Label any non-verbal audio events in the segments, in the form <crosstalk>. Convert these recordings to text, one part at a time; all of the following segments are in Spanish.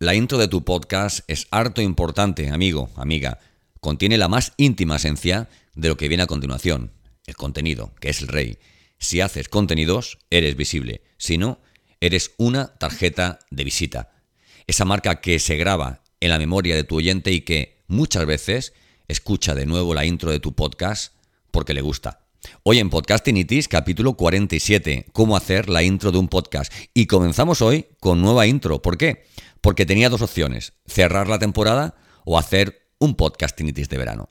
La intro de tu podcast es harto importante, amigo, amiga. Contiene la más íntima esencia de lo que viene a continuación, el contenido, que es el rey. Si haces contenidos, eres visible. Si no, eres una tarjeta de visita. Esa marca que se graba en la memoria de tu oyente y que muchas veces escucha de nuevo la intro de tu podcast porque le gusta. Hoy en Podcastinitis, capítulo 47, cómo hacer la intro de un podcast. Y comenzamos hoy con nueva intro. ¿Por qué? porque tenía dos opciones, cerrar la temporada o hacer un podcastinitis de verano.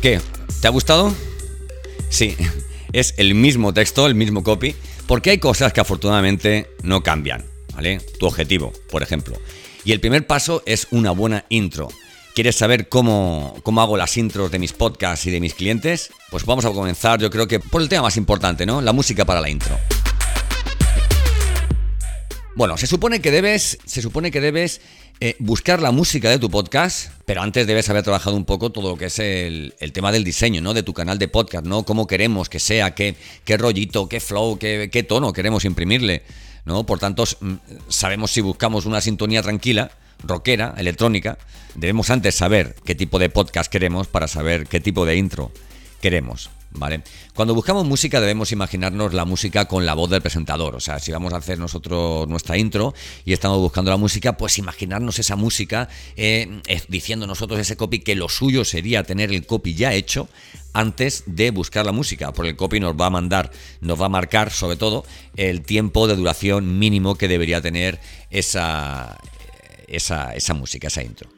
¿Qué? ¿Te ha gustado? Sí, es el mismo texto, el mismo copy, porque hay cosas que afortunadamente no cambian, ¿vale? Tu objetivo, por ejemplo. Y el primer paso es una buena intro. ¿Quieres saber cómo, cómo, hago las intros de mis podcasts y de mis clientes? Pues vamos a comenzar, yo creo que por el tema más importante, ¿no? La música para la intro. Bueno, se supone que debes, se supone que debes eh, buscar la música de tu podcast, pero antes debes haber trabajado un poco todo lo que es el, tema del diseño, ¿no? De tu canal de podcast, ¿no? Cómo queremos que sea, qué, qué rollito, qué flow, qué, qué tono queremos imprimirle, ¿no? Por tanto, sabemos si buscamos una sintonía tranquila, rockera, electrónica, debemos antes saber qué tipo de podcast queremos para saber qué tipo de intro queremos. ¿Vale? Cuando buscamos música debemos imaginarnos la música con la voz del presentador. O sea, si vamos a hacer nosotros nuestra intro y estamos buscando la música, pues imaginarnos esa música eh, diciendo nosotros ese copy que lo suyo sería tener el copy ya hecho antes de buscar la música, porque el copy nos va a mandar, nos va a marcar sobre todo el tiempo de duración mínimo que debería tener esa, esa, esa música, esa intro.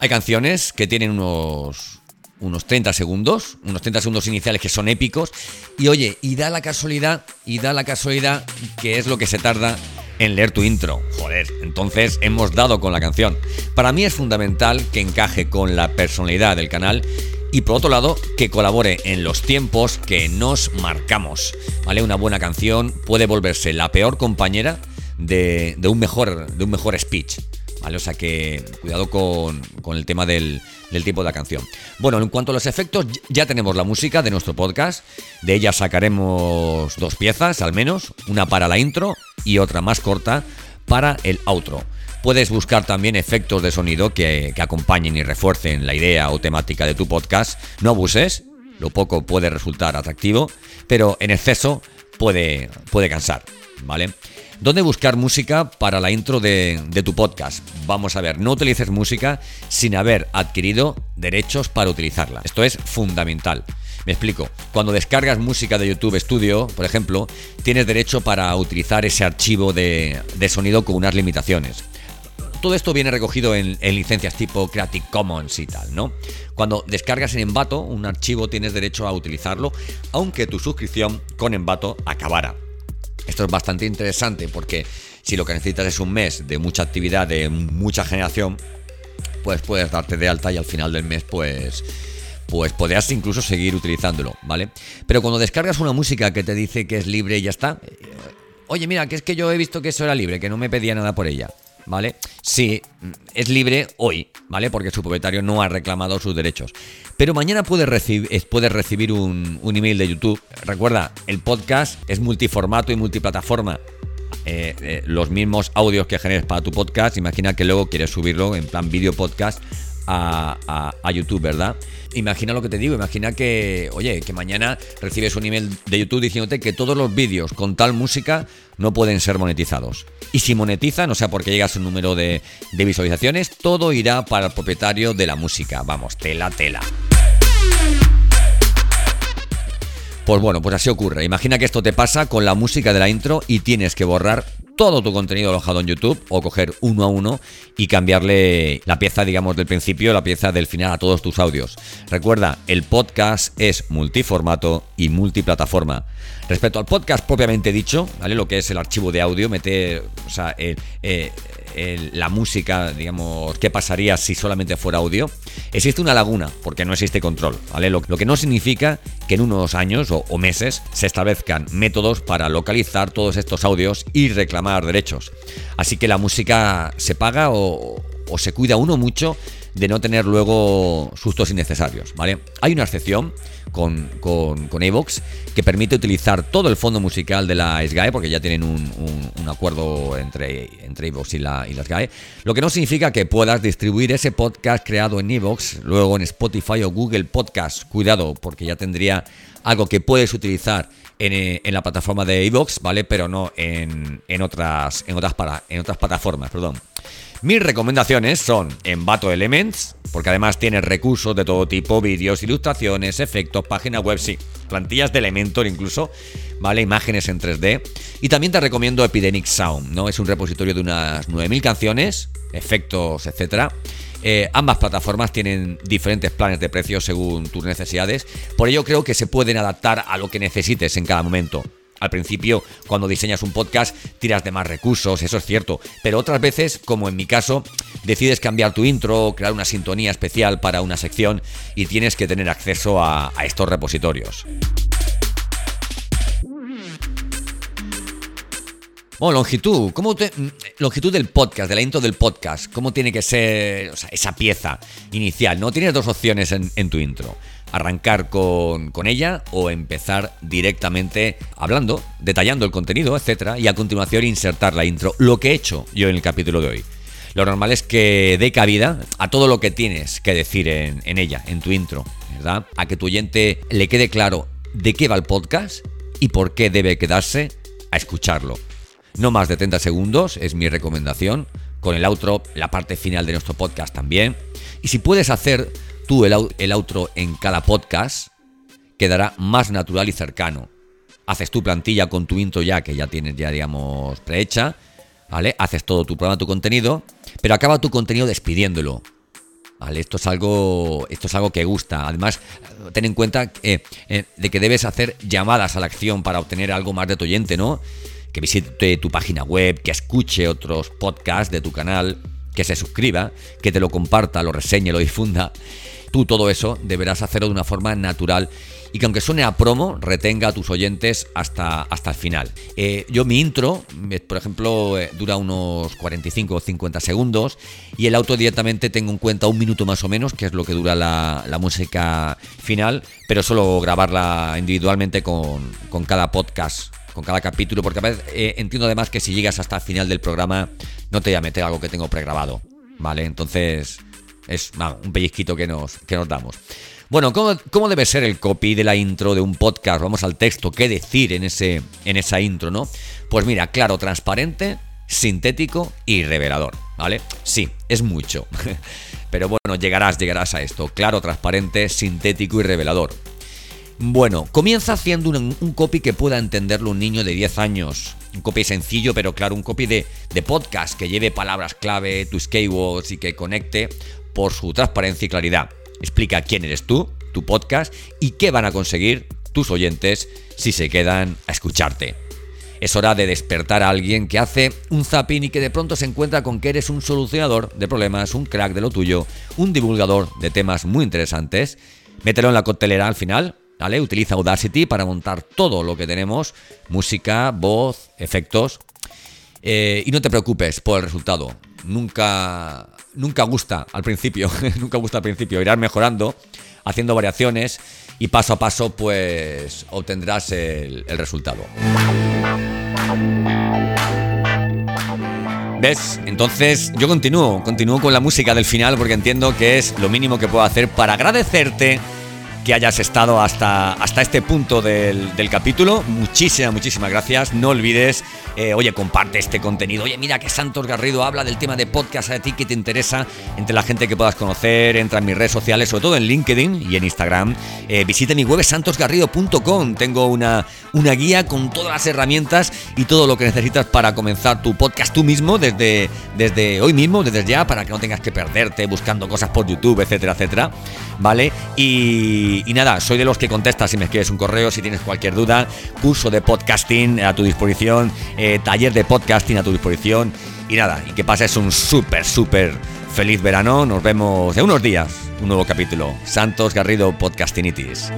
Hay canciones que tienen unos, unos 30 segundos, unos 30 segundos iniciales que son épicos. Y oye, y da la casualidad, y da la casualidad que es lo que se tarda en leer tu intro. Joder, entonces hemos dado con la canción. Para mí es fundamental que encaje con la personalidad del canal y por otro lado que colabore en los tiempos que nos marcamos. ¿Vale? Una buena canción puede volverse la peor compañera de, un, mejor, de un mejor speech. ¿Vale? O sea que cuidado con, el tema del, del, tipo de la canción. Bueno, en cuanto a los efectos, ya tenemos la música de nuestro podcast. De ella sacaremos dos piezas al menos, una para la intro y otra más corta para el outro. Puedes buscar también efectos de sonido que, acompañen y refuercen la idea o temática de tu podcast. No abuses, lo poco puede resultar atractivo, pero en exceso puede, puede cansar, ¿vale? ¿Dónde buscar música para la intro de, tu podcast? Vamos a ver, no utilices música sin haber adquirido derechos para utilizarla. Esto es fundamental. Me explico. Cuando descargas música de YouTube Studio, por ejemplo, tienes derecho para utilizar ese archivo de, de sonido con unas limitaciones todo esto viene recogido en, licencias tipo Creative Commons y tal, ¿no? Cuando descargas en Envato un archivo tienes derecho a utilizarlo, aunque tu suscripción con Envato acabara. Esto es bastante interesante porque si lo que necesitas es un mes de mucha actividad, de mucha generación, pues puedes darte de alta y al final del mes pues pues podrías incluso seguir utilizándolo, ¿vale? Pero cuando descargas una música que te dice que es libre y ya está, eh, oye, mira, que es que yo he visto que eso era libre, que no me pedía nada por ella. ¿Vale? Sí, es libre hoy, ¿vale? Porque su propietario no ha reclamado sus derechos. Pero mañana puedes, recibir, recibir un, email de YouTube. Recuerda, el podcast es multiformato y multiplataforma. Eh, eh, los mismos audios que generes para tu podcast, imagina que luego quieres subirlo en plan video podcast a, YouTube, ¿verdad? Imagina lo que te digo, imagina que, oye, que mañana recibes un email de YouTube diciéndote que todos los vídeos con tal música no pueden ser monetizados. Y si monetizan, o sea, porque llegas a un número de, de visualizaciones, todo irá para el propietario de la música. Vamos, tela, tela. Pues bueno, pues así ocurre. Imagina que esto te pasa con la música de la intro y tienes que borrar todo tu contenido alojado en YouTube o coger uno a uno y cambiarle la pieza, digamos, del principio, la pieza del final a todos tus audios. Recuerda, el podcast es multiformato y multiplataforma. Respecto al podcast propiamente dicho, ¿vale? Lo que es el archivo de audio, meter, o sea, el, eh, la música, digamos, qué pasaría si solamente fuera audio, existe una laguna, porque no existe control. Lo, que no significa que en unos años o, meses se establezcan métodos para localizar todos estos audios y reclamar derechos. Así que la música se paga o se cuida uno mucho de no tener luego sustos innecesarios, ¿vale? Hay una excepción con, con, con Evox que permite utilizar todo el fondo musical de la SGAE, porque ya tienen un, un, acuerdo entre, entre Evox y la, y la SGAE, lo que no significa que puedas distribuir ese podcast creado en Evox, luego en Spotify o Google Podcast. Cuidado, porque ya tendría algo que puedes utilizar en, en, la plataforma de Evox, ¿vale? Pero no en, en, otras, en, otras para, en otras plataformas, perdón. Mis recomendaciones son Envato Elements, porque además tiene recursos de todo tipo, vídeos, ilustraciones, efectos, páginas web, sí, plantillas de Elementor incluso, ¿vale? Imágenes en 3D. Y también te recomiendo Epidemic Sound, ¿no? Es un repositorio de unas 9.000 canciones, efectos, etcétera. Eh, ambas plataformas tienen diferentes planes de precios según tus necesidades, por ello creo que se pueden adaptar a lo que necesites en cada momento. Al principio, cuando diseñas un podcast, tiras de más recursos, eso es cierto, pero otras veces, como en mi caso, decides cambiar tu intro, crear una sintonía especial para una sección y tienes que tener acceso a, estos repositorios. Bueno, longitud, ¿cómo te, longitud del podcast, de la intro del podcast, ¿cómo tiene que ser esa pieza inicial? ¿No? Tienes dos opciones en tu intro arrancar con, ella o empezar directamente hablando, detallando el contenido, etcétera, y a continuación insertar la intro, lo que he hecho yo en el capítulo de hoy. Lo normal es que dé cabida a todo lo que tienes que decir en, en ella, en tu intro, ¿verdad? A que tu oyente le quede claro de qué va el podcast y por qué debe quedarse a escucharlo. No más de 30 segundos es mi recomendación. Con el outro, la parte final de nuestro podcast también. Y si puedes hacer tú el, el outro en cada podcast, quedará más natural y cercano. Haces tu plantilla con tu intro ya, que ya tienes ya, digamos, prehecha, ¿vale? Haces todo tu programa, tu contenido, pero acaba tu contenido despidiéndolo. ¿Vale? Esto es algo. Esto es algo que gusta. Además, ten en cuenta eh, de que debes hacer llamadas a la acción para obtener algo más de tu oyente, ¿no? Que visite tu página web, que escuche otros podcasts de tu canal, que se suscriba, que te lo comparta, lo reseñe, lo difunda. Tú todo eso deberás hacerlo de una forma natural y que aunque suene a promo, retenga a tus oyentes hasta, hasta el final. Eh, yo mi intro, eh, por ejemplo, eh, dura unos 45 o 50 segundos y el auto directamente tengo en cuenta un minuto más o menos, que es lo que dura la, música final, pero solo grabarla individualmente con, con cada podcast con cada capítulo, porque a veces entiendo además que si llegas hasta el final del programa no te voy a meter algo que tengo pregrabado, ¿vale? Entonces es un pellizquito que nos, que nos damos. Bueno, ¿cómo, debe ser el copy de la intro de un podcast? Vamos al texto, ¿qué decir en, ese, en esa intro, no? Pues mira, claro, transparente, sintético y revelador, ¿vale? Sí, es mucho. <laughs> Pero bueno, llegarás, llegarás a esto. Claro, transparente, sintético y revelador. Bueno, comienza haciendo un, un, copy que pueda entenderlo un niño de 10 años. Un copy sencillo, pero claro, un copy de, de podcast que lleve palabras clave, tus keywords y que conecte por su transparencia y claridad. Explica quién eres tú, tu podcast y qué van a conseguir tus oyentes si se quedan a escucharte. Es hora de despertar a alguien que hace un zapping y que de pronto se encuentra con que eres un solucionador de problemas, un crack de lo tuyo, un divulgador de temas muy interesantes. Mételo en la coctelera al final, ¿vale? Utiliza Audacity para montar todo lo que tenemos, música, voz, efectos. Eh, y no te preocupes por el resultado. Nunca nunca gusta al principio, <laughs> nunca gusta al principio, irás mejorando, haciendo variaciones y paso a paso pues obtendrás el, el resultado. ¿Ves? Entonces yo continúo, continúo con la música del final porque entiendo que es lo mínimo que puedo hacer para agradecerte que hayas estado hasta, hasta este punto del, del capítulo. Muchísimas, muchísimas gracias. No olvides, eh, oye, comparte este contenido. Oye, mira que Santos Garrido habla del tema de podcast a ti que te interesa, entre la gente que puedas conocer, entra en mis redes sociales, sobre todo en LinkedIn y en Instagram. Eh, visita mi web santosgarrido.com. Tengo una, una guía con todas las herramientas y todo lo que necesitas para comenzar tu podcast tú mismo desde, desde hoy mismo, desde ya, para que no tengas que perderte buscando cosas por YouTube, etcétera, etcétera. ¿Vale? Y nada, soy de los que contestas si me escribes un correo, si tienes cualquier duda, curso de podcasting a tu disposición, eh, taller de podcasting a tu disposición. Y nada, y que pases un súper, súper feliz verano. Nos vemos en unos días, un nuevo capítulo. Santos Garrido Podcastinitis.